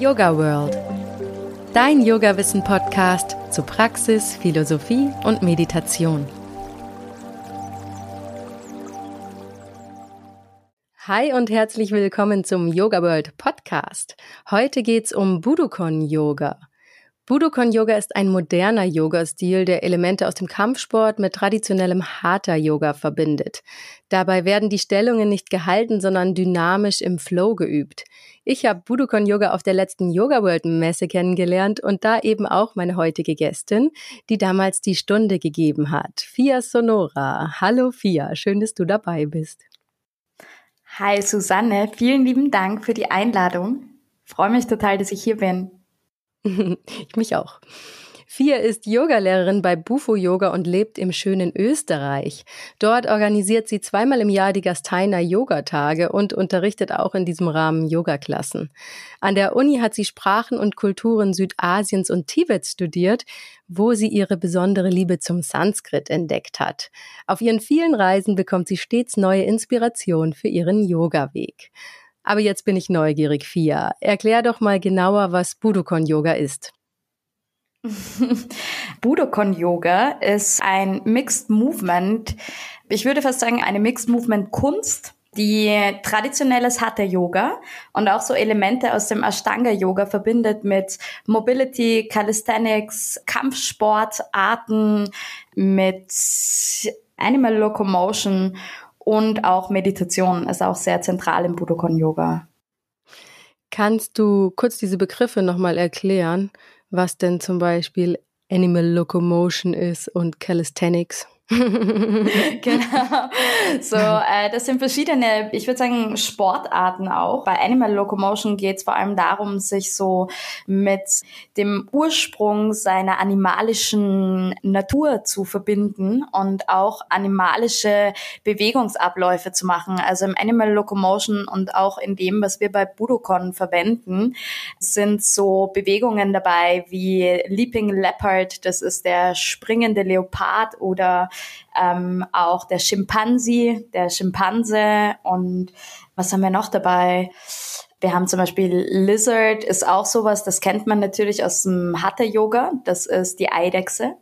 Yoga World. Dein Yoga-Wissen-Podcast zu Praxis, Philosophie und Meditation. Hi und herzlich willkommen zum Yoga World Podcast. Heute geht's um Budokon Yoga. Budokon Yoga ist ein moderner Yoga-Stil, der Elemente aus dem Kampfsport mit traditionellem Hatha Yoga verbindet. Dabei werden die Stellungen nicht gehalten, sondern dynamisch im Flow geübt. Ich habe Budokon Yoga auf der letzten Yoga World Messe kennengelernt und da eben auch meine heutige Gästin, die damals die Stunde gegeben hat. Fia Sonora. Hallo Fia, schön, dass du dabei bist. Hi Susanne, vielen lieben Dank für die Einladung. freue mich total, dass ich hier bin. ich mich auch. Fia ist Yogalehrerin bei Bufo Yoga und lebt im schönen Österreich. Dort organisiert sie zweimal im Jahr die Gasteiner Yogatage und unterrichtet auch in diesem Rahmen Yogaklassen. An der Uni hat sie Sprachen und Kulturen Südasiens und Tibets studiert, wo sie ihre besondere Liebe zum Sanskrit entdeckt hat. Auf ihren vielen Reisen bekommt sie stets neue Inspiration für ihren Yoga-Weg. Aber jetzt bin ich neugierig, Fia. Erklär doch mal genauer, was Budokon Yoga ist. Budokon Yoga ist ein Mixed Movement. Ich würde fast sagen, eine Mixed Movement Kunst, die traditionelles Hatha Yoga und auch so Elemente aus dem Ashtanga Yoga verbindet mit Mobility, Calisthenics, Kampfsportarten, mit Animal Locomotion und auch Meditation ist auch sehr zentral im Budokon Yoga. Kannst du kurz diese Begriffe nochmal erklären, was denn zum Beispiel Animal Locomotion ist und Calisthenics? genau. So, äh, das sind verschiedene, ich würde sagen, Sportarten auch. Bei Animal Locomotion geht es vor allem darum, sich so mit dem Ursprung seiner animalischen Natur zu verbinden und auch animalische Bewegungsabläufe zu machen. Also im Animal Locomotion und auch in dem, was wir bei Budokon verwenden, sind so Bewegungen dabei wie Leaping Leopard, das ist der springende Leopard oder ähm, auch der Schimpansi, der Schimpanse und was haben wir noch dabei? Wir haben zum Beispiel Lizard, ist auch sowas, das kennt man natürlich aus dem Hatha-Yoga, das ist die Eidechse.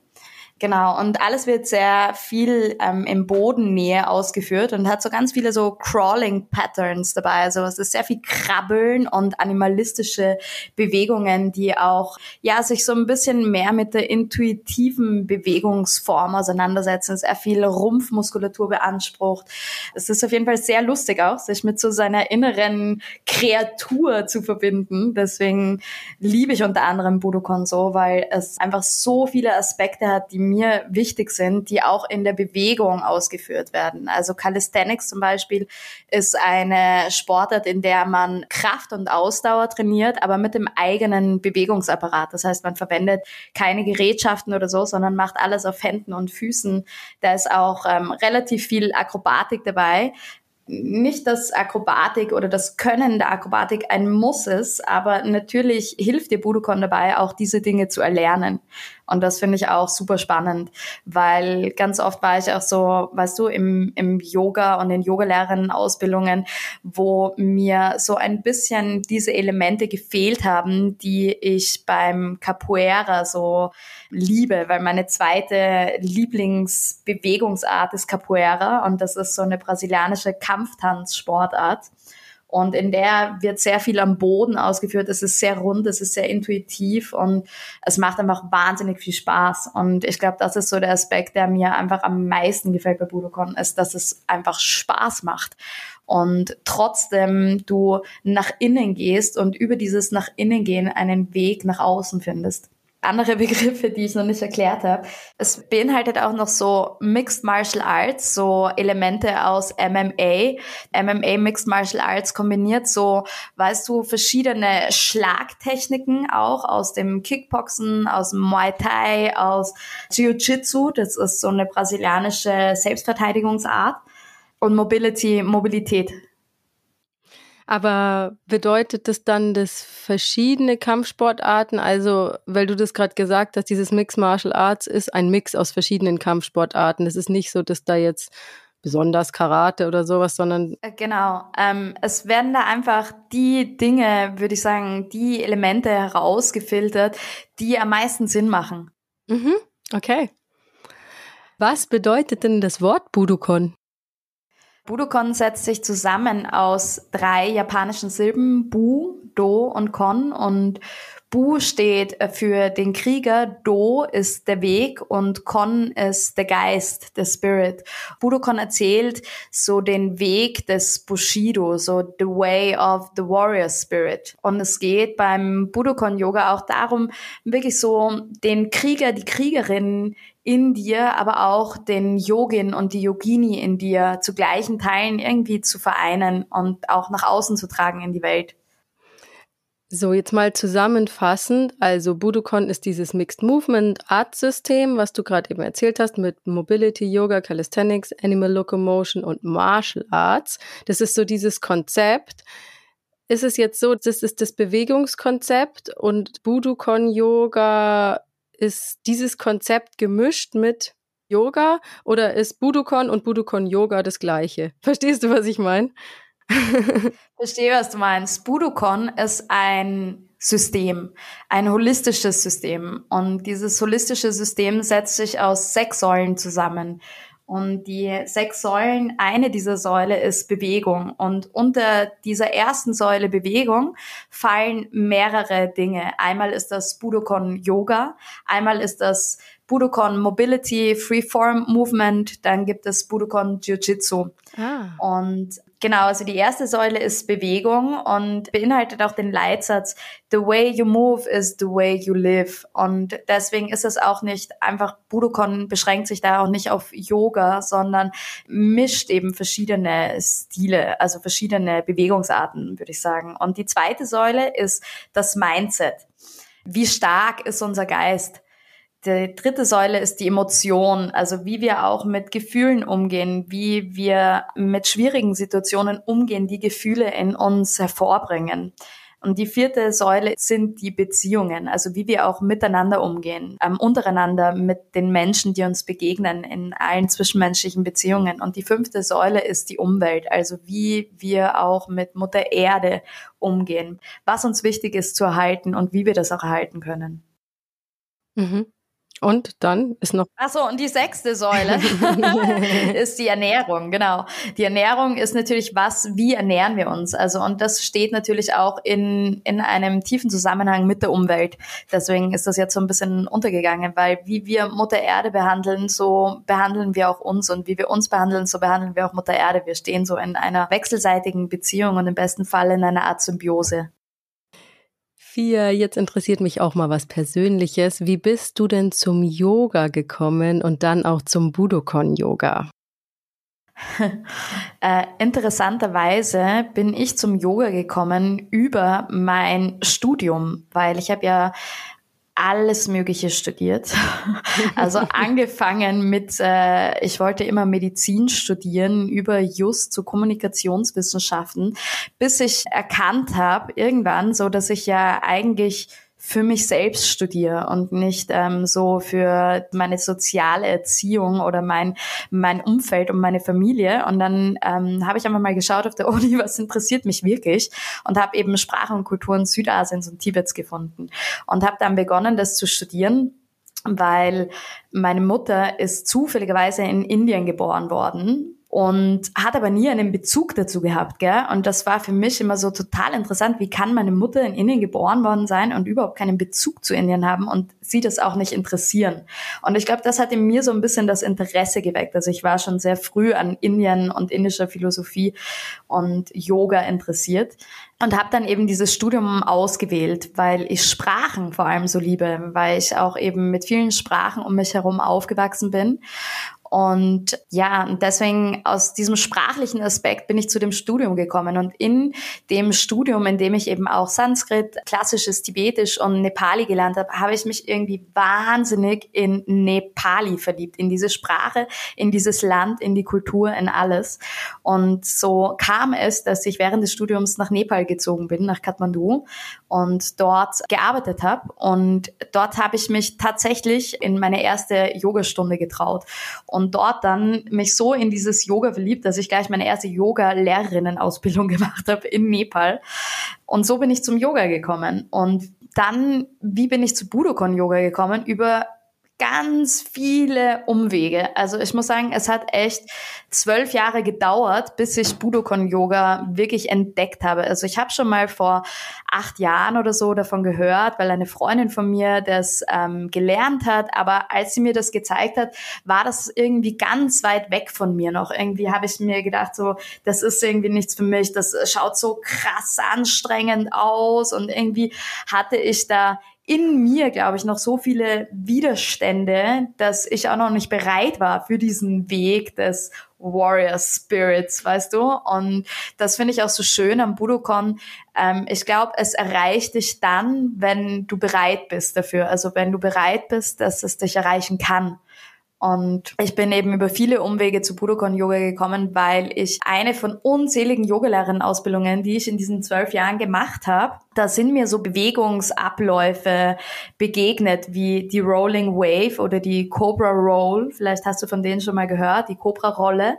Genau, und alles wird sehr viel ähm, im Bodennähe ausgeführt und hat so ganz viele so Crawling-Patterns dabei. Also es ist sehr viel Krabbeln und animalistische Bewegungen, die auch ja sich so ein bisschen mehr mit der intuitiven Bewegungsform auseinandersetzen. Sehr viel Rumpfmuskulatur beansprucht. Es ist auf jeden Fall sehr lustig auch, sich mit so seiner inneren Kreatur zu verbinden. Deswegen liebe ich unter anderem Budokon so, weil es einfach so viele Aspekte hat, die mir wichtig sind, die auch in der Bewegung ausgeführt werden. Also Calisthenics zum Beispiel ist eine Sportart, in der man Kraft und Ausdauer trainiert, aber mit dem eigenen Bewegungsapparat. Das heißt, man verwendet keine Gerätschaften oder so, sondern macht alles auf Händen und Füßen. Da ist auch ähm, relativ viel Akrobatik dabei nicht das Akrobatik oder das Können der Akrobatik ein Muss ist, aber natürlich hilft dir Budokon dabei, auch diese Dinge zu erlernen. Und das finde ich auch super spannend, weil ganz oft war ich auch so, weißt du, im, im Yoga und in Yogalehrerinnen-Ausbildungen, wo mir so ein bisschen diese Elemente gefehlt haben, die ich beim Capoeira so liebe, weil meine zweite Lieblingsbewegungsart ist Capoeira und das ist so eine brasilianische Kampftanzsportart. Und in der wird sehr viel am Boden ausgeführt. Es ist sehr rund, es ist sehr intuitiv und es macht einfach wahnsinnig viel Spaß. Und ich glaube, das ist so der Aspekt, der mir einfach am meisten gefällt bei Budokon, ist, dass es einfach Spaß macht. Und trotzdem du nach innen gehst und über dieses nach innen gehen einen Weg nach außen findest andere Begriffe, die ich noch nicht erklärt habe. Es beinhaltet auch noch so Mixed Martial Arts, so Elemente aus MMA. MMA Mixed Martial Arts kombiniert so, weißt du, verschiedene Schlagtechniken auch aus dem Kickboxen, aus Muay Thai, aus Jiu-Jitsu. Das ist so eine brasilianische Selbstverteidigungsart. Und Mobility, Mobilität aber bedeutet das dann, dass verschiedene Kampfsportarten, also weil du das gerade gesagt hast, dieses Mix Martial Arts ist ein Mix aus verschiedenen Kampfsportarten. Es ist nicht so, dass da jetzt besonders Karate oder sowas, sondern. Äh, genau. Ähm, es werden da einfach die Dinge, würde ich sagen, die Elemente herausgefiltert, die am meisten Sinn machen. Mhm. Okay. Was bedeutet denn das Wort Budokon? Budokon setzt sich zusammen aus drei japanischen Silben, Bu, Do und Kon. Und Bu steht äh, für den Krieger, Do ist der Weg und Kon ist der Geist, der Spirit. Budokon erzählt so den Weg des Bushido, so the way of the warrior spirit. Und es geht beim Budokon Yoga auch darum, wirklich so den Krieger, die Kriegerin in dir, aber auch den Yogin und die Yogini in dir zu gleichen Teilen irgendwie zu vereinen und auch nach außen zu tragen in die Welt. So, jetzt mal zusammenfassend. Also Budokon ist dieses Mixed Movement Art System, was du gerade eben erzählt hast, mit Mobility, Yoga, Calisthenics, Animal Locomotion und Martial Arts. Das ist so dieses Konzept. Ist es jetzt so, das ist das Bewegungskonzept und Budokon Yoga ist dieses Konzept gemischt mit Yoga oder ist Budokon und Budokon Yoga das gleiche? Verstehst du, was ich meine? Verstehe, was du meinst. Budokon ist ein System, ein holistisches System. Und dieses holistische System setzt sich aus sechs Säulen zusammen. Und die sechs Säulen, eine dieser Säule ist Bewegung. Und unter dieser ersten Säule Bewegung fallen mehrere Dinge. Einmal ist das Budokon Yoga, einmal ist das Budokon Mobility, Freeform Movement, dann gibt es Budokon Jiu-Jitsu. Ah. Und Genau, also die erste Säule ist Bewegung und beinhaltet auch den Leitsatz, the way you move is the way you live. Und deswegen ist es auch nicht einfach, Budokon beschränkt sich da auch nicht auf Yoga, sondern mischt eben verschiedene Stile, also verschiedene Bewegungsarten, würde ich sagen. Und die zweite Säule ist das Mindset. Wie stark ist unser Geist? Die dritte Säule ist die Emotion, also wie wir auch mit Gefühlen umgehen, wie wir mit schwierigen Situationen umgehen, die Gefühle in uns hervorbringen. Und die vierte Säule sind die Beziehungen, also wie wir auch miteinander umgehen, ähm, untereinander mit den Menschen, die uns begegnen in allen zwischenmenschlichen Beziehungen. Und die fünfte Säule ist die Umwelt, also wie wir auch mit Mutter Erde umgehen, was uns wichtig ist zu erhalten und wie wir das auch erhalten können. Mhm. Und dann ist noch. Ach so, und die sechste Säule ist die Ernährung, genau. Die Ernährung ist natürlich was, wie ernähren wir uns? Also, und das steht natürlich auch in, in einem tiefen Zusammenhang mit der Umwelt. Deswegen ist das jetzt so ein bisschen untergegangen, weil wie wir Mutter Erde behandeln, so behandeln wir auch uns und wie wir uns behandeln, so behandeln wir auch Mutter Erde. Wir stehen so in einer wechselseitigen Beziehung und im besten Fall in einer Art Symbiose. Sophia, jetzt interessiert mich auch mal was Persönliches. Wie bist du denn zum Yoga gekommen und dann auch zum Budokon-Yoga? äh, interessanterweise bin ich zum Yoga gekommen über mein Studium, weil ich habe ja alles Mögliche studiert. Also angefangen mit, äh, ich wollte immer Medizin studieren, über Just zu Kommunikationswissenschaften, bis ich erkannt habe irgendwann, so dass ich ja eigentlich für mich selbst studiere und nicht ähm, so für meine soziale Erziehung oder mein, mein Umfeld und meine Familie. Und dann ähm, habe ich einmal mal geschaut auf der Uni, was interessiert mich wirklich und habe eben Sprachen und Kulturen Südasiens und Tibets gefunden und habe dann begonnen, das zu studieren weil meine Mutter ist zufälligerweise in Indien geboren worden und hat aber nie einen Bezug dazu gehabt, gell? Und das war für mich immer so total interessant. Wie kann meine Mutter in Indien geboren worden sein und überhaupt keinen Bezug zu Indien haben und sie das auch nicht interessieren? Und ich glaube, das hat in mir so ein bisschen das Interesse geweckt. Also ich war schon sehr früh an Indien und indischer Philosophie und Yoga interessiert und habe dann eben dieses Studium ausgewählt, weil ich Sprachen vor allem so liebe, weil ich auch eben mit vielen Sprachen um mich herum aufgewachsen bin und ja, deswegen aus diesem sprachlichen Aspekt bin ich zu dem Studium gekommen. Und in dem Studium, in dem ich eben auch Sanskrit, klassisches Tibetisch und Nepali gelernt habe, habe ich mich irgendwie wahnsinnig in Nepali verliebt, in diese Sprache, in dieses Land, in die Kultur, in alles. Und so kam es, dass ich während des Studiums nach Nepal gezogen bin, nach Kathmandu und dort gearbeitet habe. Und dort habe ich mich tatsächlich in meine erste Yogastunde getraut. und dort dann mich so in dieses Yoga verliebt, dass ich gleich meine erste Yoga-Lehrerinnen-Ausbildung gemacht habe in Nepal. Und so bin ich zum Yoga gekommen. Und dann, wie bin ich zu Budokon-Yoga gekommen? Über ganz viele Umwege. Also ich muss sagen, es hat echt zwölf Jahre gedauert, bis ich Budokon Yoga wirklich entdeckt habe. Also ich habe schon mal vor acht Jahren oder so davon gehört, weil eine Freundin von mir das ähm, gelernt hat. Aber als sie mir das gezeigt hat, war das irgendwie ganz weit weg von mir noch. Irgendwie habe ich mir gedacht, so das ist irgendwie nichts für mich. Das schaut so krass anstrengend aus und irgendwie hatte ich da in mir, glaube ich, noch so viele Widerstände, dass ich auch noch nicht bereit war für diesen Weg des Warrior Spirits, weißt du? Und das finde ich auch so schön am Budokon. Ähm, ich glaube, es erreicht dich dann, wenn du bereit bist dafür. Also wenn du bereit bist, dass es dich erreichen kann. Und ich bin eben über viele Umwege zu Budokon Yoga gekommen, weil ich eine von unzähligen Yogalehrerinnen-Ausbildungen, die ich in diesen zwölf Jahren gemacht habe, da sind mir so Bewegungsabläufe begegnet, wie die Rolling Wave oder die Cobra Roll. Vielleicht hast du von denen schon mal gehört, die Cobra Rolle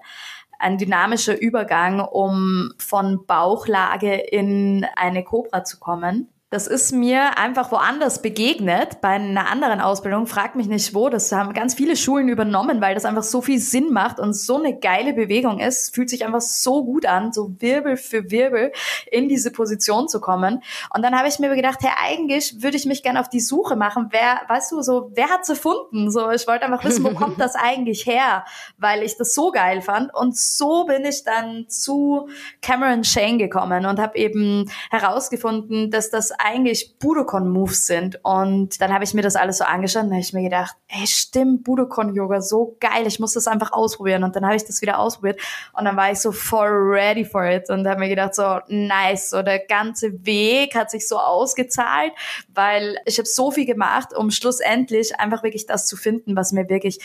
ein dynamischer Übergang, um von Bauchlage in eine Cobra zu kommen. Das ist mir einfach woanders begegnet, bei einer anderen Ausbildung. Frag mich nicht wo. Das haben ganz viele Schulen übernommen, weil das einfach so viel Sinn macht und so eine geile Bewegung ist. Fühlt sich einfach so gut an, so Wirbel für Wirbel in diese Position zu kommen. Und dann habe ich mir gedacht, hey, eigentlich würde ich mich gerne auf die Suche machen. Wer, weißt du, so, wer hat's erfunden? So, ich wollte einfach wissen, wo kommt das eigentlich her? Weil ich das so geil fand. Und so bin ich dann zu Cameron Shane gekommen und habe eben herausgefunden, dass das eigentlich Budokon-Moves sind. Und dann habe ich mir das alles so angeschaut und habe ich mir gedacht, ey, stimmt, Budokon-Yoga, so geil, ich muss das einfach ausprobieren. Und dann habe ich das wieder ausprobiert und dann war ich so voll ready for it und habe mir gedacht, so nice, so der ganze Weg hat sich so ausgezahlt, weil ich habe so viel gemacht, um schlussendlich einfach wirklich das zu finden, was mir wirklich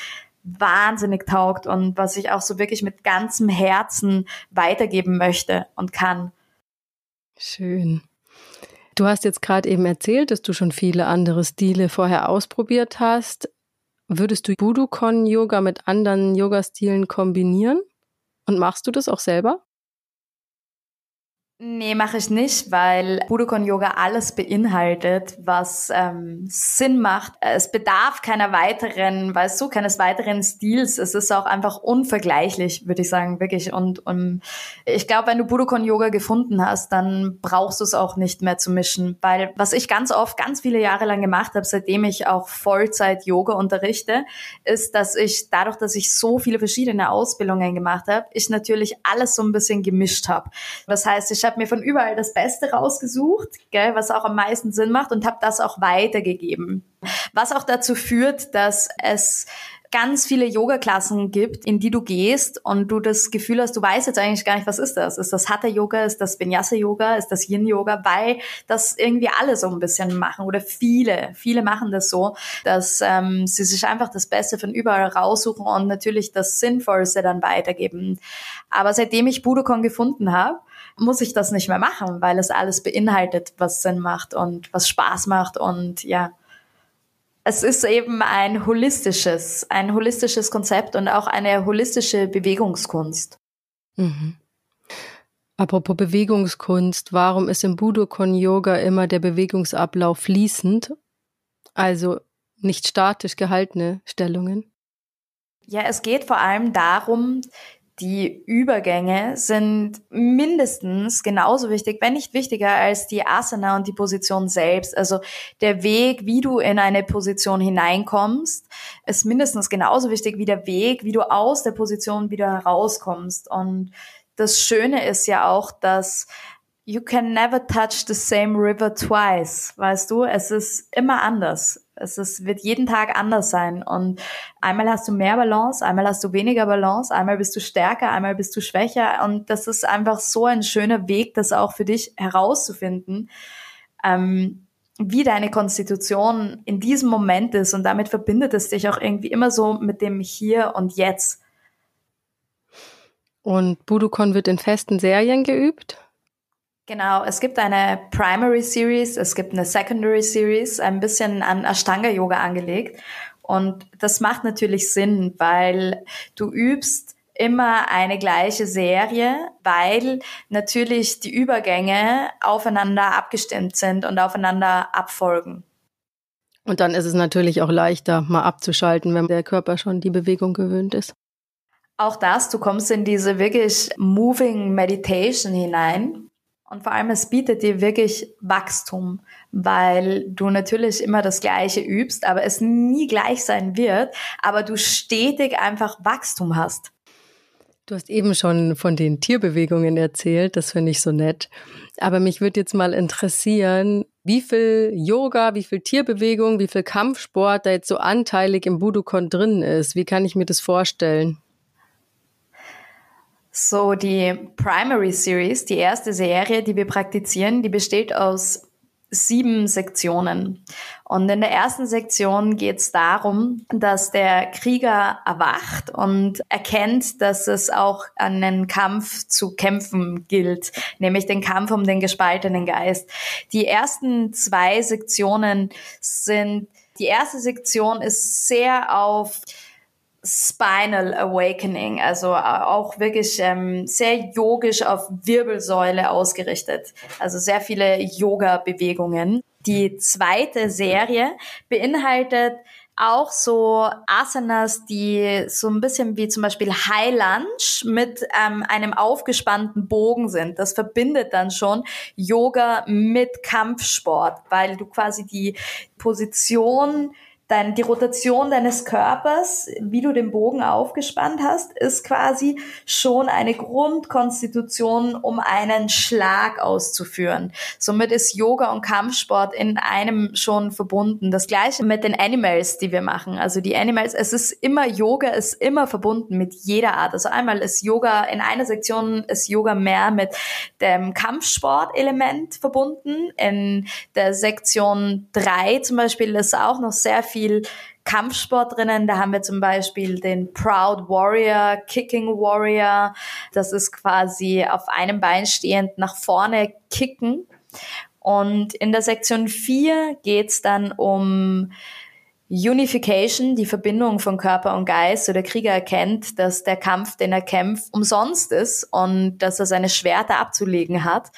wahnsinnig taugt und was ich auch so wirklich mit ganzem Herzen weitergeben möchte und kann. Schön. Du hast jetzt gerade eben erzählt, dass du schon viele andere Stile vorher ausprobiert hast. Würdest du Budokon-Yoga mit anderen Yoga-Stilen kombinieren? Und machst du das auch selber? Nee, mache ich nicht, weil Budokon Yoga alles beinhaltet, was ähm, Sinn macht. Es bedarf keiner weiteren, weißt du, keines weiteren Stils. Es ist auch einfach unvergleichlich, würde ich sagen, wirklich. Und, und ich glaube, wenn du Budokon Yoga gefunden hast, dann brauchst du es auch nicht mehr zu mischen. Weil was ich ganz oft, ganz viele Jahre lang gemacht habe, seitdem ich auch Vollzeit Yoga unterrichte, ist, dass ich dadurch, dass ich so viele verschiedene Ausbildungen gemacht habe, ich natürlich alles so ein bisschen gemischt habe. Das heißt, ich ich habe mir von überall das Beste rausgesucht, gell, was auch am meisten Sinn macht und habe das auch weitergegeben. Was auch dazu führt, dass es ganz viele Yoga-Klassen gibt, in die du gehst und du das Gefühl hast, du weißt jetzt eigentlich gar nicht, was ist das? Ist das Hatha-Yoga? Ist das Vinyasa-Yoga? Ist das Yin-Yoga? Weil das irgendwie alle so ein bisschen machen oder viele, viele machen das so, dass ähm, sie sich einfach das Beste von überall raussuchen und natürlich das Sinnvollste dann weitergeben. Aber seitdem ich Budokon gefunden habe, muss ich das nicht mehr machen, weil es alles beinhaltet, was Sinn macht und was Spaß macht und ja. Es ist eben ein holistisches, ein holistisches Konzept und auch eine holistische Bewegungskunst. Mhm. Apropos Bewegungskunst, warum ist im Budokon Yoga immer der Bewegungsablauf fließend? Also nicht statisch gehaltene Stellungen? Ja, es geht vor allem darum, die Übergänge sind mindestens genauso wichtig, wenn nicht wichtiger als die Asana und die Position selbst. Also der Weg, wie du in eine Position hineinkommst, ist mindestens genauso wichtig wie der Weg, wie du aus der Position wieder herauskommst. Und das Schöne ist ja auch, dass you can never touch the same river twice, weißt du? Es ist immer anders. Es ist, wird jeden Tag anders sein. Und einmal hast du mehr Balance, einmal hast du weniger Balance, einmal bist du stärker, einmal bist du schwächer. Und das ist einfach so ein schöner Weg, das auch für dich herauszufinden, ähm, wie deine Konstitution in diesem Moment ist. Und damit verbindet es dich auch irgendwie immer so mit dem Hier und Jetzt. Und Budukon wird in festen Serien geübt? Genau, es gibt eine Primary Series, es gibt eine Secondary Series, ein bisschen an Ashtanga Yoga angelegt. Und das macht natürlich Sinn, weil du übst immer eine gleiche Serie, weil natürlich die Übergänge aufeinander abgestimmt sind und aufeinander abfolgen. Und dann ist es natürlich auch leichter, mal abzuschalten, wenn der Körper schon die Bewegung gewöhnt ist. Auch das, du kommst in diese wirklich Moving Meditation hinein. Und vor allem, es bietet dir wirklich Wachstum, weil du natürlich immer das Gleiche übst, aber es nie gleich sein wird, aber du stetig einfach Wachstum hast. Du hast eben schon von den Tierbewegungen erzählt, das finde ich so nett. Aber mich würde jetzt mal interessieren, wie viel Yoga, wie viel Tierbewegung, wie viel Kampfsport da jetzt so anteilig im Budokon drin ist. Wie kann ich mir das vorstellen? So, die Primary Series, die erste Serie, die wir praktizieren, die besteht aus sieben Sektionen. Und in der ersten Sektion geht es darum, dass der Krieger erwacht und erkennt, dass es auch einen Kampf zu kämpfen gilt, nämlich den Kampf um den gespaltenen Geist. Die ersten zwei Sektionen sind, die erste Sektion ist sehr auf Spinal Awakening, also äh, auch wirklich ähm, sehr yogisch auf Wirbelsäule ausgerichtet. Also sehr viele Yoga-Bewegungen. Die zweite Serie beinhaltet auch so Asanas, die so ein bisschen wie zum Beispiel High Lunge mit ähm, einem aufgespannten Bogen sind. Das verbindet dann schon Yoga mit Kampfsport, weil du quasi die Position dein, die Rotation deines Körpers, wie du den Bogen aufgespannt hast, ist quasi schon eine Grundkonstitution, um einen Schlag auszuführen. Somit ist Yoga und Kampfsport in einem schon verbunden. Das gleiche mit den Animals, die wir machen. Also die Animals, es ist immer Yoga, ist immer verbunden mit jeder Art. Also einmal ist Yoga, in einer Sektion ist Yoga mehr mit dem Kampfsport-Element verbunden. In der Sektion drei zum Beispiel ist auch noch sehr viel Kampfsport drinnen. Da haben wir zum Beispiel den Proud Warrior, Kicking Warrior. Das ist quasi auf einem Bein stehend nach vorne kicken. Und in der Sektion 4 geht's dann um Unification, die Verbindung von Körper und Geist. So der Krieger erkennt, dass der Kampf, den er kämpft, umsonst ist und dass er seine Schwerter abzulegen hat.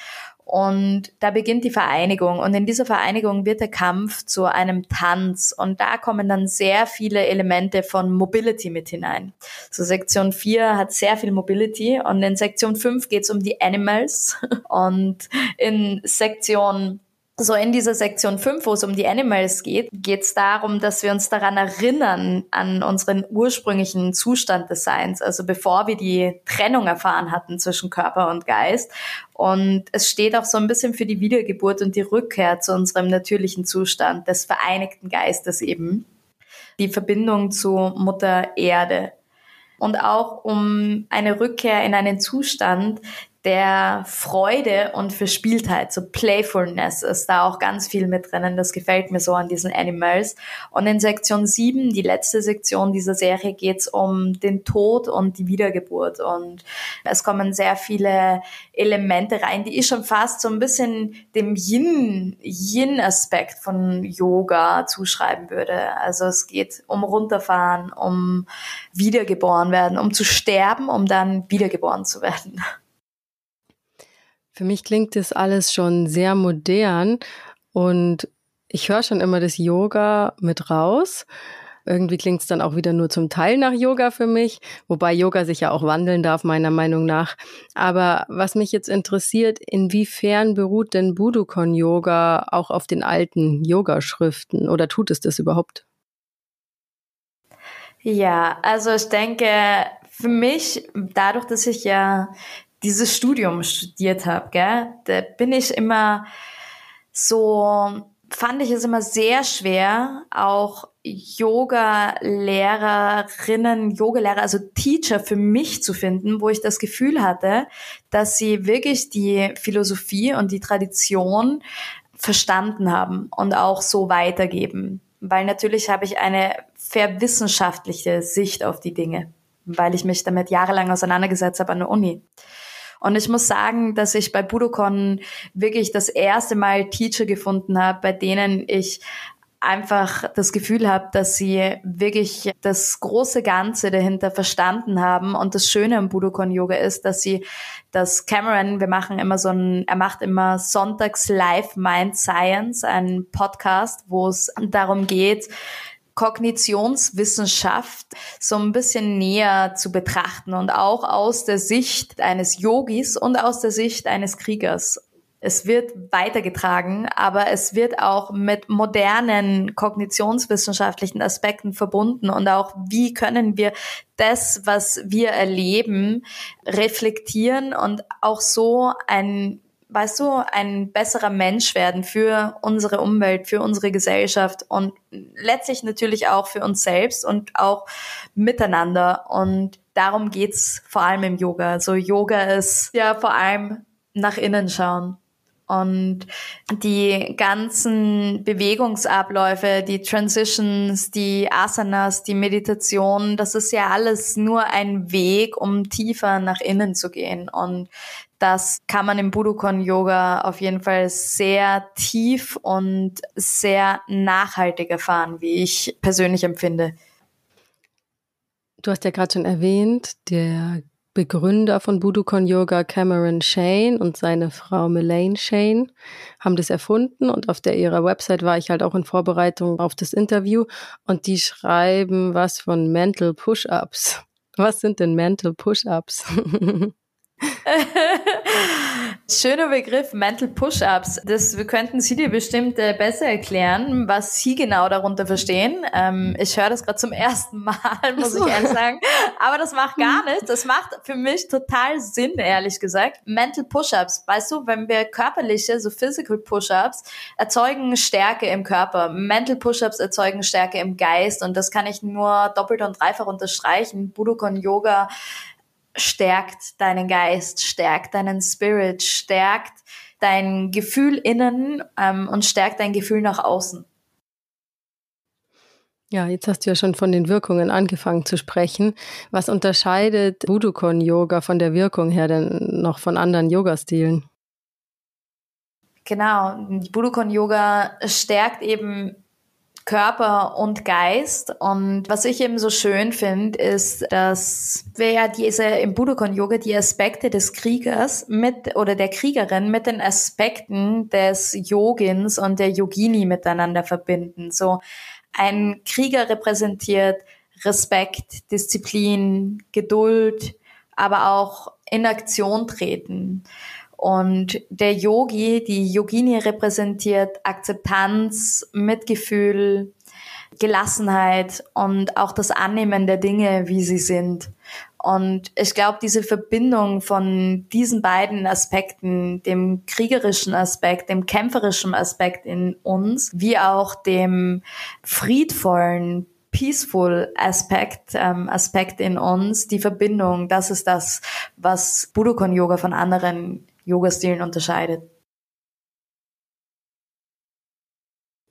Und da beginnt die Vereinigung. Und in dieser Vereinigung wird der Kampf zu einem Tanz. Und da kommen dann sehr viele Elemente von Mobility mit hinein. So Sektion 4 hat sehr viel Mobility. Und in Sektion 5 geht es um die Animals. Und in Sektion so in dieser Sektion 5, wo es um die Animals geht, geht es darum, dass wir uns daran erinnern, an unseren ursprünglichen Zustand des Seins, also bevor wir die Trennung erfahren hatten zwischen Körper und Geist. Und es steht auch so ein bisschen für die Wiedergeburt und die Rückkehr zu unserem natürlichen Zustand des vereinigten Geistes eben. Die Verbindung zu Mutter Erde. Und auch um eine Rückkehr in einen Zustand, der Freude und Verspieltheit, so Playfulness ist da auch ganz viel mit drinnen. Das gefällt mir so an diesen Animals. Und in Sektion 7, die letzte Sektion dieser Serie, geht's um den Tod und die Wiedergeburt. Und es kommen sehr viele Elemente rein, die ich schon fast so ein bisschen dem Yin, Yin-Aspekt von Yoga zuschreiben würde. Also es geht um runterfahren, um wiedergeboren werden, um zu sterben, um dann wiedergeboren zu werden. Für mich klingt das alles schon sehr modern und ich höre schon immer das Yoga mit raus. Irgendwie klingt es dann auch wieder nur zum Teil nach Yoga für mich, wobei Yoga sich ja auch wandeln darf, meiner Meinung nach. Aber was mich jetzt interessiert, inwiefern beruht denn Budokon Yoga auch auf den alten Yoga-Schriften oder tut es das überhaupt? Ja, also ich denke, für mich, dadurch, dass ich ja dieses Studium studiert habe, gell, da bin ich immer so, fand ich es immer sehr schwer, auch Yoga-Lehrerinnen, Yoga-Lehrer, also Teacher für mich zu finden, wo ich das Gefühl hatte, dass sie wirklich die Philosophie und die Tradition verstanden haben und auch so weitergeben. Weil natürlich habe ich eine verwissenschaftliche Sicht auf die Dinge, weil ich mich damit jahrelang auseinandergesetzt habe an der Uni. Und ich muss sagen, dass ich bei Budokon wirklich das erste Mal Teacher gefunden habe, bei denen ich einfach das Gefühl habe, dass sie wirklich das große Ganze dahinter verstanden haben. Und das Schöne am Budokon Yoga ist, dass sie das Cameron, wir machen immer so ein, er macht immer Sonntags Live Mind Science, ein Podcast, wo es darum geht, Kognitionswissenschaft so ein bisschen näher zu betrachten und auch aus der Sicht eines Yogis und aus der Sicht eines Kriegers. Es wird weitergetragen, aber es wird auch mit modernen kognitionswissenschaftlichen Aspekten verbunden und auch wie können wir das, was wir erleben, reflektieren und auch so ein weißt du, ein besserer Mensch werden für unsere Umwelt, für unsere Gesellschaft und letztlich natürlich auch für uns selbst und auch miteinander. Und darum geht's vor allem im Yoga. Also Yoga ist ja vor allem nach innen schauen. Und die ganzen Bewegungsabläufe, die Transitions, die Asanas, die Meditation, das ist ja alles nur ein Weg, um tiefer nach innen zu gehen. Und das kann man im Budokon Yoga auf jeden Fall sehr tief und sehr nachhaltig erfahren, wie ich persönlich empfinde. Du hast ja gerade schon erwähnt, der Begründer von Budukon Yoga, Cameron Shane und seine Frau Melaine Shane, haben das erfunden und auf der ihrer Website war ich halt auch in Vorbereitung auf das Interview und die schreiben was von Mental Push-Ups. Was sind denn Mental Push-Ups? Schöner Begriff, Mental Push-Ups. Das könnten Sie dir bestimmt äh, besser erklären, was Sie genau darunter verstehen. Ähm, ich höre das gerade zum ersten Mal, muss ich ehrlich sagen. Aber das macht gar nichts. Das macht für mich total Sinn, ehrlich gesagt. Mental Push-Ups, weißt du, wenn wir körperliche, so Physical Push-Ups, erzeugen Stärke im Körper. Mental Push-Ups erzeugen Stärke im Geist. Und das kann ich nur doppelt und dreifach unterstreichen. Budokon Yoga stärkt deinen Geist, stärkt deinen Spirit, stärkt dein Gefühl innen ähm, und stärkt dein Gefühl nach außen. Ja, jetzt hast du ja schon von den Wirkungen angefangen zu sprechen. Was unterscheidet Budokon Yoga von der Wirkung her denn noch von anderen Yoga-Stilen? Genau, Budokon Yoga stärkt eben Körper und Geist. Und was ich eben so schön finde, ist, dass wir ja diese im Budokon Yoga die Aspekte des Kriegers mit oder der Kriegerin mit den Aspekten des Yogins und der Yogini miteinander verbinden. So ein Krieger repräsentiert Respekt, Disziplin, Geduld, aber auch in Aktion treten. Und der Yogi, die Yogini repräsentiert Akzeptanz, Mitgefühl, Gelassenheit und auch das Annehmen der Dinge, wie sie sind. Und ich glaube, diese Verbindung von diesen beiden Aspekten, dem kriegerischen Aspekt, dem kämpferischen Aspekt in uns, wie auch dem friedvollen, peaceful Aspekt, ähm, Aspekt in uns, die Verbindung, das ist das, was Budokon Yoga von anderen Yoga-Stilen unterscheidet?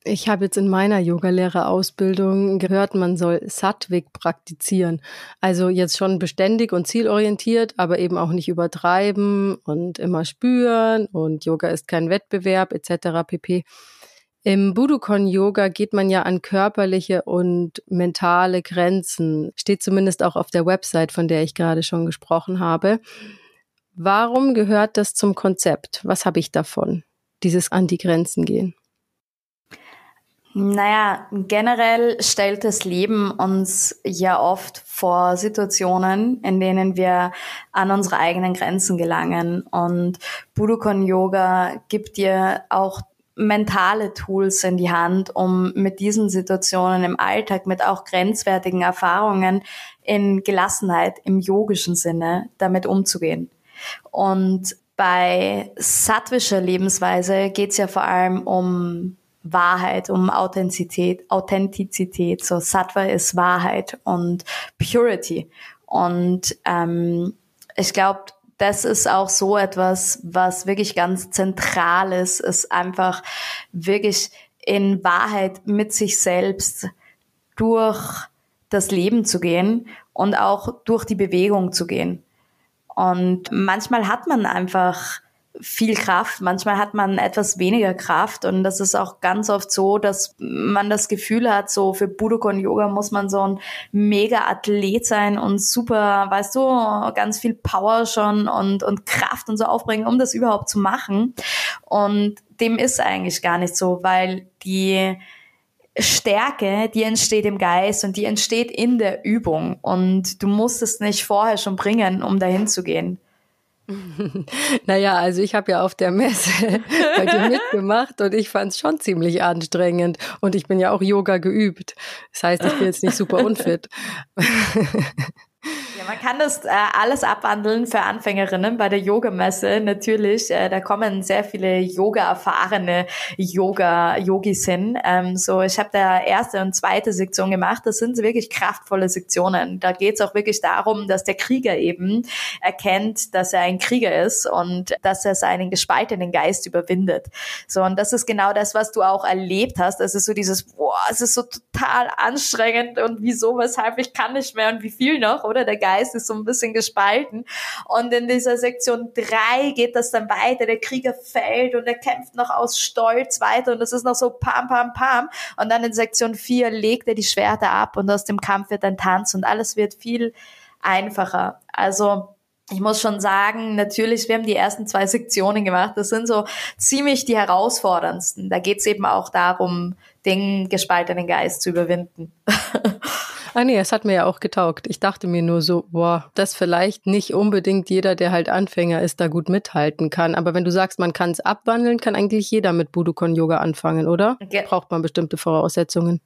Ich habe jetzt in meiner Yogalehrerausbildung gehört, man soll Sattvik praktizieren. Also jetzt schon beständig und zielorientiert, aber eben auch nicht übertreiben und immer spüren und Yoga ist kein Wettbewerb etc. pp. Im Budokon Yoga geht man ja an körperliche und mentale Grenzen. Steht zumindest auch auf der Website, von der ich gerade schon gesprochen habe. Warum gehört das zum Konzept? Was habe ich davon? Dieses an die Grenzen gehen. Naja, generell stellt das Leben uns ja oft vor Situationen, in denen wir an unsere eigenen Grenzen gelangen. Und Budokon Yoga gibt dir auch mentale Tools in die Hand, um mit diesen Situationen im Alltag, mit auch grenzwertigen Erfahrungen in Gelassenheit im yogischen Sinne damit umzugehen. Und bei sattwischer Lebensweise geht es ja vor allem um Wahrheit, um Authentizität, Authentizität. So Sattva ist Wahrheit und Purity. Und ähm, ich glaube, das ist auch so etwas, was wirklich ganz zentral ist, ist einfach wirklich in Wahrheit mit sich selbst durch das Leben zu gehen und auch durch die Bewegung zu gehen. Und manchmal hat man einfach viel Kraft, manchmal hat man etwas weniger Kraft und das ist auch ganz oft so, dass man das Gefühl hat, so für Budokon Yoga muss man so ein mega Athlet sein und super, weißt du, ganz viel Power schon und, und Kraft und so aufbringen, um das überhaupt zu machen. Und dem ist eigentlich gar nicht so, weil die Stärke, die entsteht im Geist und die entsteht in der Übung und du musst es nicht vorher schon bringen, um dahin zu gehen. Naja, also ich habe ja auf der Messe bei dir mitgemacht und ich fand es schon ziemlich anstrengend. Und ich bin ja auch Yoga geübt. Das heißt, ich bin jetzt nicht super unfit. Man kann das äh, alles abwandeln für Anfängerinnen bei der Yogamesse. Natürlich, äh, da kommen sehr viele Yoga-erfahrene Yoga-Yogis hin. Ähm, so, ich habe da erste und zweite Sektion gemacht. Das sind wirklich kraftvolle Sektionen. Da geht es auch wirklich darum, dass der Krieger eben erkennt, dass er ein Krieger ist und dass er seinen gespaltenen Geist überwindet. So, und das ist genau das, was du auch erlebt hast. Das ist so dieses, boah, es ist so total anstrengend und wieso, weshalb, ich kann nicht mehr und wie viel noch, oder? Der Geist ist so ein bisschen gespalten. Und in dieser Sektion drei geht das dann weiter. Der Krieger fällt und er kämpft noch aus Stolz weiter und es ist noch so pam, pam, pam. Und dann in Sektion vier legt er die Schwerter ab und aus dem Kampf wird ein Tanz und alles wird viel einfacher. Also, ich muss schon sagen, natürlich, wir haben die ersten zwei Sektionen gemacht. Das sind so ziemlich die herausforderndsten. Da geht es eben auch darum, den gespaltenen Geist zu überwinden. Ah nee, es hat mir ja auch getaugt. Ich dachte mir nur so, boah, dass vielleicht nicht unbedingt jeder, der halt Anfänger ist, da gut mithalten kann. Aber wenn du sagst, man kann es abwandeln, kann eigentlich jeder mit Budokon Yoga anfangen, oder? Okay. Braucht man bestimmte Voraussetzungen?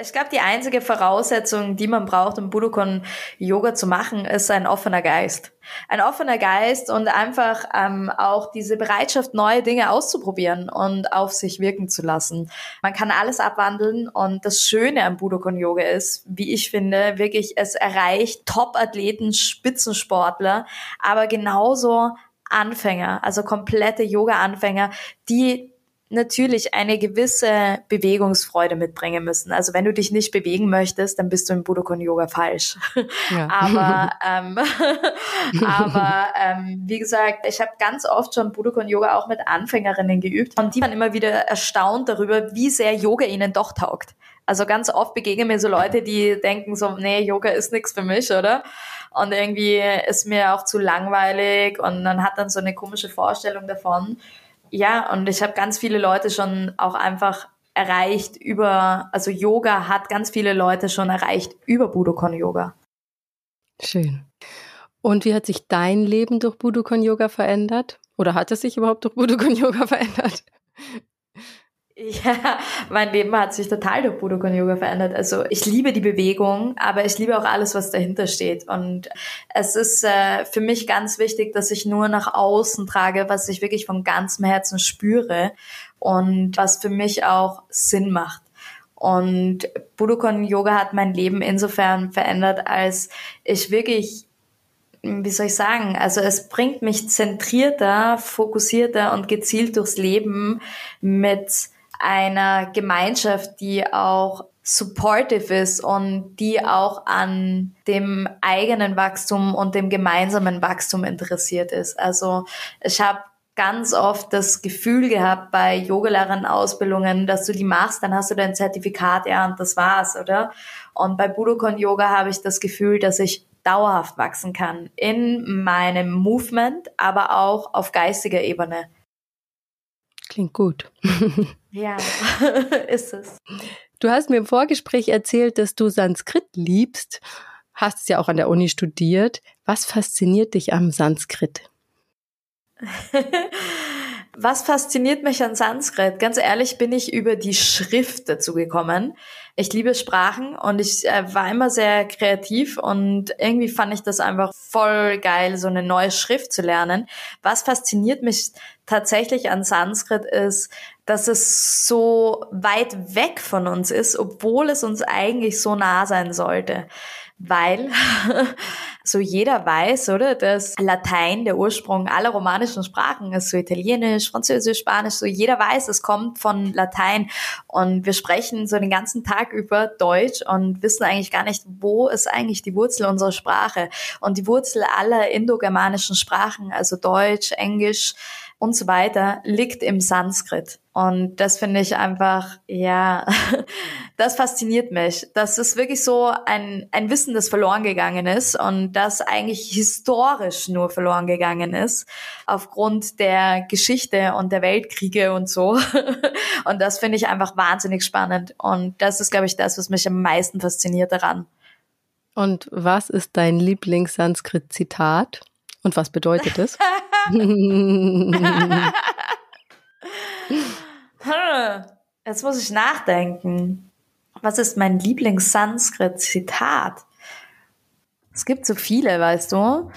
Ich glaube, die einzige Voraussetzung, die man braucht, um Budokon Yoga zu machen, ist ein offener Geist. Ein offener Geist und einfach ähm, auch diese Bereitschaft, neue Dinge auszuprobieren und auf sich wirken zu lassen. Man kann alles abwandeln und das Schöne am Budokon Yoga ist, wie ich finde, wirklich, es erreicht Top-Athleten, Spitzensportler, aber genauso Anfänger, also komplette Yoga-Anfänger, die natürlich eine gewisse Bewegungsfreude mitbringen müssen. Also wenn du dich nicht bewegen möchtest, dann bist du im Budokon Yoga falsch. Ja. aber ähm, aber ähm, wie gesagt, ich habe ganz oft schon Budokon Yoga auch mit Anfängerinnen geübt und die waren immer wieder erstaunt darüber, wie sehr Yoga ihnen doch taugt. Also ganz oft begegnen mir so Leute, die denken so, nee, Yoga ist nichts für mich, oder? Und irgendwie ist mir auch zu langweilig und man hat dann so eine komische Vorstellung davon. Ja, und ich habe ganz viele Leute schon auch einfach erreicht über, also Yoga hat ganz viele Leute schon erreicht über Budokon Yoga. Schön. Und wie hat sich dein Leben durch Budokon Yoga verändert? Oder hat es sich überhaupt durch Budokon Yoga verändert? Ja, mein Leben hat sich total durch Budokon Yoga verändert. Also ich liebe die Bewegung, aber ich liebe auch alles, was dahinter steht. Und es ist äh, für mich ganz wichtig, dass ich nur nach außen trage, was ich wirklich von ganzem Herzen spüre und was für mich auch Sinn macht. Und Budokon Yoga hat mein Leben insofern verändert, als ich wirklich wie soll ich sagen, also es bringt mich zentrierter, fokussierter und gezielt durchs Leben mit einer Gemeinschaft, die auch supportive ist und die auch an dem eigenen Wachstum und dem gemeinsamen Wachstum interessiert ist. Also ich habe ganz oft das Gefühl gehabt bei Yogalehrern-Ausbildungen, dass du die machst, dann hast du dein Zertifikat, ja, und das war's, oder? Und bei Budokon Yoga habe ich das Gefühl, dass ich dauerhaft wachsen kann in meinem Movement, aber auch auf geistiger Ebene. Klingt gut. ja, ist es. Du hast mir im Vorgespräch erzählt, dass du Sanskrit liebst, hast es ja auch an der Uni studiert. Was fasziniert dich am Sanskrit? Was fasziniert mich an Sanskrit? Ganz ehrlich bin ich über die Schrift dazu gekommen. Ich liebe Sprachen und ich äh, war immer sehr kreativ und irgendwie fand ich das einfach voll geil, so eine neue Schrift zu lernen. Was fasziniert mich tatsächlich an Sanskrit ist, dass es so weit weg von uns ist, obwohl es uns eigentlich so nah sein sollte. Weil so jeder weiß, oder, dass Latein der Ursprung aller romanischen Sprachen ist, so Italienisch, Französisch, Spanisch, so jeder weiß, es kommt von Latein. Und wir sprechen so den ganzen Tag über Deutsch und wissen eigentlich gar nicht, wo ist eigentlich die Wurzel unserer Sprache. Und die Wurzel aller indogermanischen Sprachen, also Deutsch, Englisch, und so weiter liegt im Sanskrit. Und das finde ich einfach, ja, das fasziniert mich. Das ist wirklich so ein, ein Wissen, das verloren gegangen ist und das eigentlich historisch nur verloren gegangen ist, aufgrund der Geschichte und der Weltkriege und so. Und das finde ich einfach wahnsinnig spannend. Und das ist, glaube ich, das, was mich am meisten fasziniert daran. Und was ist dein Lieblings-Sanskrit-Zitat? Und was bedeutet es? Jetzt muss ich nachdenken. Was ist mein Lieblings-Sanskrit-Zitat? Es gibt so viele, weißt du.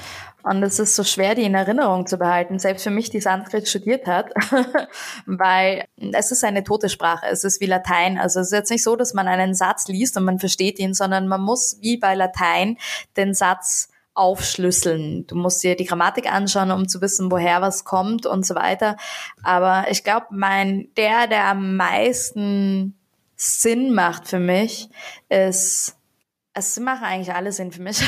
Und es ist so schwer, die in Erinnerung zu behalten, selbst für mich, die Sanskrit studiert hat, weil es ist eine tote Sprache. Es ist wie Latein. Also es ist jetzt nicht so, dass man einen Satz liest und man versteht ihn, sondern man muss wie bei Latein den Satz aufschlüsseln. Du musst dir die Grammatik anschauen, um zu wissen, woher was kommt und so weiter. Aber ich glaube, mein, der, der am meisten Sinn macht für mich, ist, es machen eigentlich alle Sinn für mich.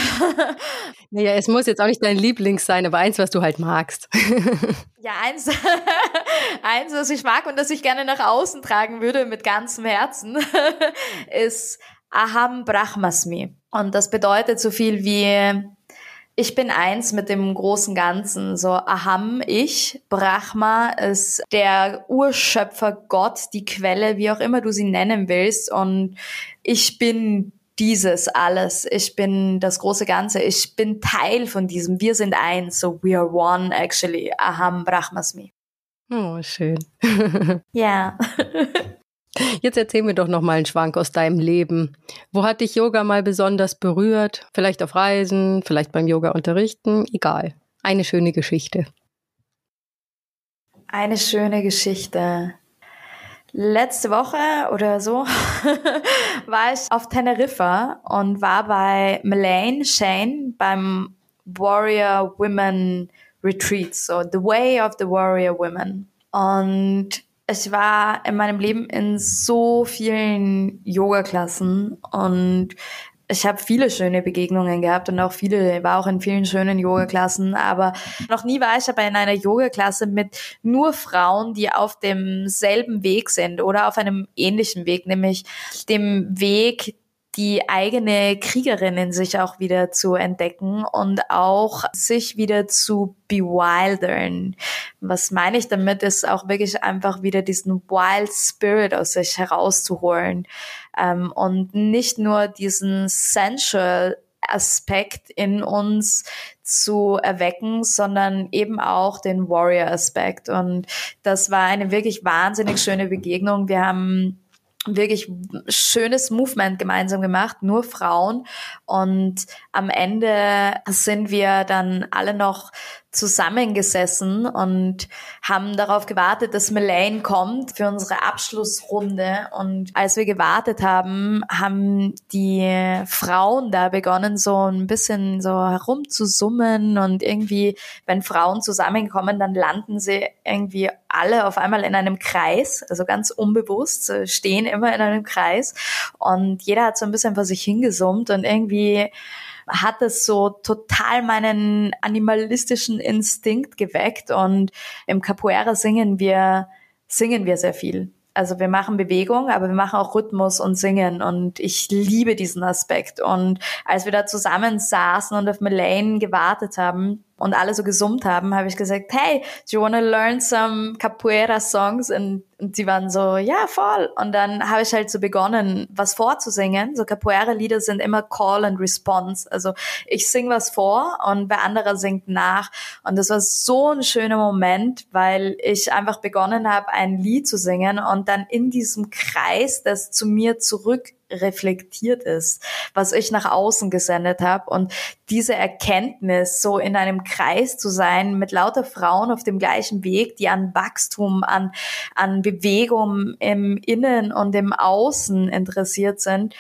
naja, es muss jetzt auch nicht dein Lieblings sein, aber eins, was du halt magst. ja, eins, eins, was ich mag und das ich gerne nach außen tragen würde mit ganzem Herzen, ist Aham Brahmasmi. Und das bedeutet so viel wie ich bin eins mit dem großen Ganzen. So Aham, ich, Brahma ist der Urschöpfer Gott, die Quelle, wie auch immer du sie nennen willst. Und ich bin dieses alles. Ich bin das große Ganze. Ich bin Teil von diesem. Wir sind eins. So we are one actually. Aham Brahmasmi. Oh, schön. Ja. Jetzt erzähl mir doch noch mal einen Schwank aus deinem Leben. Wo hat dich Yoga mal besonders berührt? Vielleicht auf Reisen, vielleicht beim Yoga unterrichten, egal. Eine schöne Geschichte. Eine schöne Geschichte. Letzte Woche oder so war ich auf Teneriffa und war bei Melaine Shane beim Warrior Women Retreat, so The Way of the Warrior Women. Und ich war in meinem Leben in so vielen Yoga-Klassen und ich habe viele schöne Begegnungen gehabt und auch viele, war auch in vielen schönen Yoga-Klassen, aber noch nie war ich aber in einer Yoga-Klasse mit nur Frauen, die auf demselben Weg sind oder auf einem ähnlichen Weg, nämlich dem Weg die eigene Kriegerin in sich auch wieder zu entdecken und auch sich wieder zu bewildern. Was meine ich damit, ist auch wirklich einfach wieder diesen Wild Spirit aus sich herauszuholen ähm, und nicht nur diesen sensual Aspekt in uns zu erwecken, sondern eben auch den Warrior-Aspekt. Und das war eine wirklich wahnsinnig schöne Begegnung. Wir haben wirklich schönes Movement gemeinsam gemacht, nur Frauen. Und am Ende sind wir dann alle noch zusammengesessen und haben darauf gewartet, dass Melaine kommt für unsere Abschlussrunde. Und als wir gewartet haben, haben die Frauen da begonnen, so ein bisschen so herumzusummen und irgendwie, wenn Frauen zusammenkommen, dann landen sie irgendwie alle auf einmal in einem Kreis, also ganz unbewusst, stehen immer in einem Kreis und jeder hat so ein bisschen vor sich hingesummt und irgendwie hat es so total meinen animalistischen Instinkt geweckt und im Capoeira singen wir, singen wir sehr viel. Also wir machen Bewegung, aber wir machen auch Rhythmus und Singen und ich liebe diesen Aspekt. Und als wir da zusammen saßen und auf Melaine gewartet haben, und alle so gesummt haben, habe ich gesagt, hey, do you want to learn some Capoeira Songs? Und, und sie waren so, ja, voll. Und dann habe ich halt so begonnen, was vorzusingen. So Capoeira-Lieder sind immer Call and Response. Also ich sing was vor und wer anderer singt nach. Und das war so ein schöner Moment, weil ich einfach begonnen habe, ein Lied zu singen und dann in diesem Kreis, das zu mir zurück reflektiert ist, was ich nach außen gesendet habe. Und diese Erkenntnis, so in einem Kreis zu sein mit lauter Frauen auf dem gleichen Weg, die an Wachstum, an, an Bewegung im Innen und im Außen interessiert sind,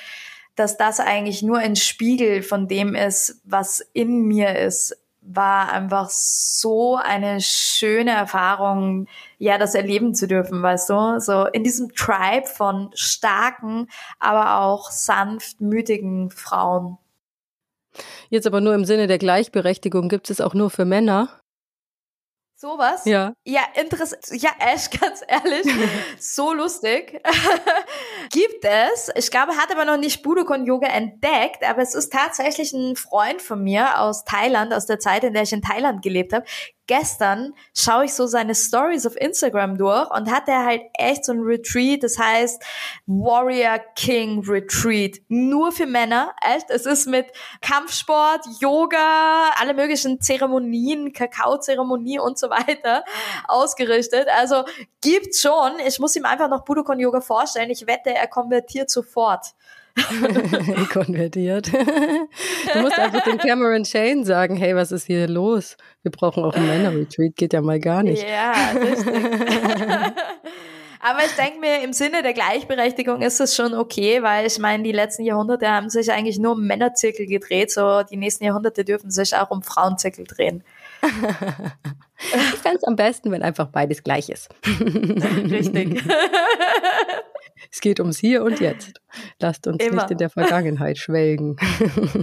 dass das eigentlich nur ein Spiegel von dem ist, was in mir ist, war einfach so eine schöne Erfahrung, ja, das erleben zu dürfen, weißt du? So in diesem Tribe von starken, aber auch sanftmütigen Frauen. Jetzt aber nur im Sinne der Gleichberechtigung gibt es auch nur für Männer. Sowas? Ja. Ja, interessant. Ja, Ash, ganz ehrlich, so lustig. Gibt es. Ich glaube, hat aber noch nicht Budokon Yoga entdeckt, aber es ist tatsächlich ein Freund von mir aus Thailand, aus der Zeit, in der ich in Thailand gelebt habe, gestern schaue ich so seine Stories auf Instagram durch und hat er halt echt so ein Retreat, das heißt Warrior King Retreat. Nur für Männer, echt. Es ist mit Kampfsport, Yoga, alle möglichen Zeremonien, Kakao-Zeremonie und so weiter ausgerichtet. Also gibt's schon. Ich muss ihm einfach noch Budokon Yoga vorstellen. Ich wette, er konvertiert sofort. konvertiert. du musst einfach den Cameron Shane sagen, hey, was ist hier los? Wir brauchen auch einen Männer-Retreat, geht ja mal gar nicht. Ja, richtig. Aber ich denke mir, im Sinne der Gleichberechtigung ist es schon okay, weil ich meine, die letzten Jahrhunderte haben sich eigentlich nur um Männerzirkel gedreht, so die nächsten Jahrhunderte dürfen sich auch um Frauenzirkel drehen. ich fände es am besten, wenn einfach beides gleich ist. Richtig. Es geht ums Hier und Jetzt. Lasst uns Immer. nicht in der Vergangenheit schwelgen.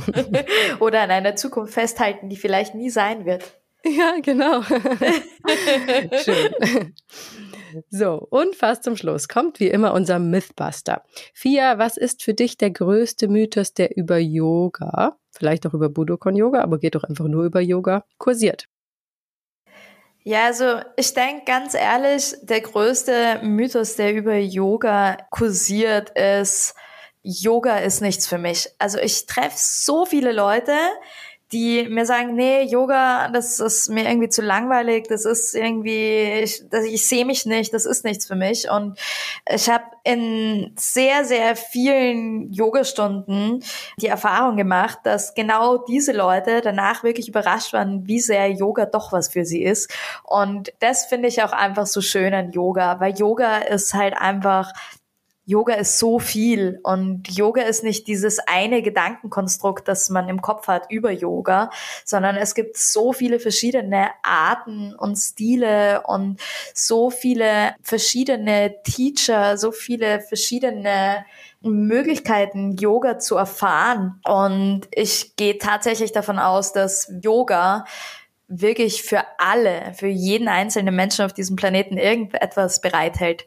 Oder in einer Zukunft festhalten, die vielleicht nie sein wird. Ja, genau. Schön. So, und fast zum Schluss kommt wie immer unser Mythbuster. Fia, was ist für dich der größte Mythos, der über Yoga, vielleicht auch über Budokon Yoga, aber geht doch einfach nur über Yoga, kursiert? Ja, also ich denke ganz ehrlich, der größte Mythos, der über Yoga kursiert, ist, Yoga ist nichts für mich. Also ich treffe so viele Leute, die mir sagen, nee, Yoga, das ist mir irgendwie zu langweilig, das ist irgendwie, ich, das, ich sehe mich nicht, das ist nichts für mich. Und ich habe in sehr, sehr vielen Yogastunden die Erfahrung gemacht, dass genau diese Leute danach wirklich überrascht waren, wie sehr Yoga doch was für sie ist. Und das finde ich auch einfach so schön an Yoga, weil Yoga ist halt einfach Yoga ist so viel und Yoga ist nicht dieses eine Gedankenkonstrukt, das man im Kopf hat über Yoga, sondern es gibt so viele verschiedene Arten und Stile und so viele verschiedene Teacher, so viele verschiedene Möglichkeiten, Yoga zu erfahren. Und ich gehe tatsächlich davon aus, dass Yoga wirklich für alle, für jeden einzelnen Menschen auf diesem Planeten irgendetwas bereithält.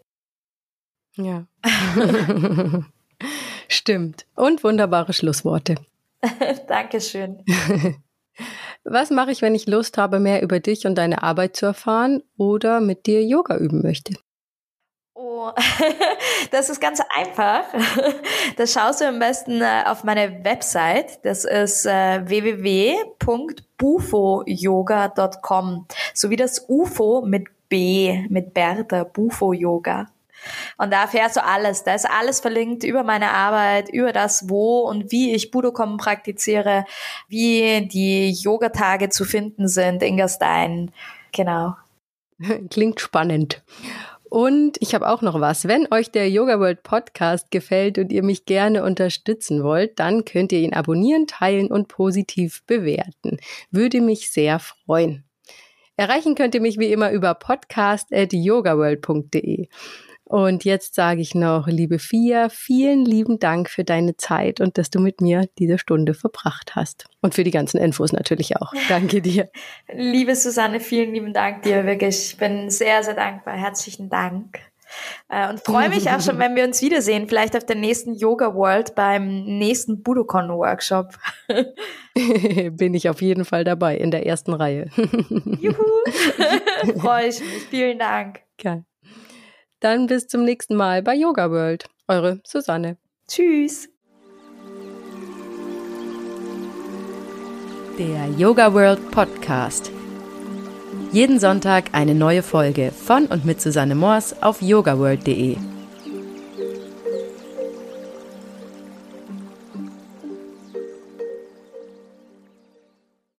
Ja. Stimmt. Und wunderbare Schlussworte. Dankeschön. Was mache ich, wenn ich Lust habe, mehr über dich und deine Arbeit zu erfahren oder mit dir Yoga üben möchte? Oh, das ist ganz einfach. Das schaust du am besten äh, auf meine Website. Das ist äh, www.bufoyoga.com. So wie das UFO mit B, mit Bertha, Bufo Yoga. Und da erfährst du alles. Da ist alles verlinkt über meine Arbeit, über das, wo und wie ich Budokom praktiziere, wie die Yogatage zu finden sind in Gastein. Genau. Klingt spannend. Und ich habe auch noch was. Wenn euch der Yoga World Podcast gefällt und ihr mich gerne unterstützen wollt, dann könnt ihr ihn abonnieren, teilen und positiv bewerten. Würde mich sehr freuen. Erreichen könnt ihr mich wie immer über podcast.yogaworld.de. Und jetzt sage ich noch, liebe Fia, vielen lieben Dank für deine Zeit und dass du mit mir diese Stunde verbracht hast. Und für die ganzen Infos natürlich auch. Danke dir. liebe Susanne, vielen lieben Dank dir wirklich. Ich bin sehr, sehr dankbar. Herzlichen Dank. Äh, und freue mich auch schon, wenn wir uns wiedersehen, vielleicht auf der nächsten Yoga World beim nächsten Budokon Workshop. Bin ich auf jeden Fall dabei in der ersten Reihe. Juhu! freue ich mich. Vielen Dank. Geil. Dann bis zum nächsten Mal bei Yoga World. Eure Susanne. Tschüss. Der Yoga World Podcast. Jeden Sonntag eine neue Folge von und mit Susanne Moors auf yogaworld.de.